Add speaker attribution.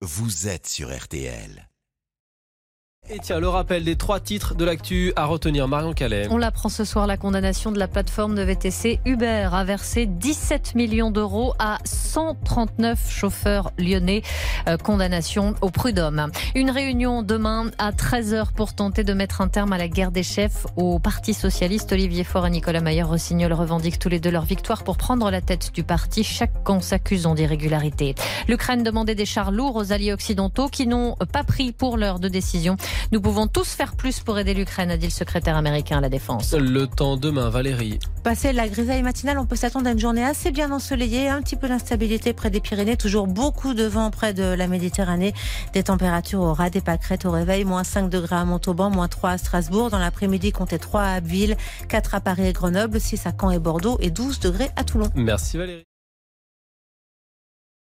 Speaker 1: vous êtes sur RTL.
Speaker 2: Et tiens, le rappel des trois titres de l'actu à retenir. Marion Calais.
Speaker 3: On l'apprend ce soir, la condamnation de la plateforme de VTC Uber a versé 17 millions d'euros à 139 chauffeurs lyonnais. Euh, condamnation au prud'homme. Une réunion demain à 13h pour tenter de mettre un terme à la guerre des chefs au Parti Socialiste. Olivier Faure et Nicolas Mayer-Rossignol revendiquent tous les deux leur victoire pour prendre la tête du parti. Chaque camp s'accusant d'irrégularité. L'Ukraine demandait des chars lourds aux alliés occidentaux qui n'ont pas pris pour l'heure de décision. Nous pouvons tous faire plus pour aider l'Ukraine, a dit le secrétaire américain à la Défense.
Speaker 2: Le temps demain, Valérie.
Speaker 4: Passer la grisaille matinale, on peut s'attendre à une journée assez bien ensoleillée, un petit peu d'instabilité près des Pyrénées, toujours beaucoup de vent près de la Méditerranée, des températures au ras des pâquerettes au réveil, moins 5 degrés à Montauban, moins 3 à Strasbourg, dans l'après-midi comptez 3 à Abbeville, 4 à Paris et Grenoble, 6 à Caen et Bordeaux et 12 degrés à Toulon.
Speaker 2: Merci Valérie.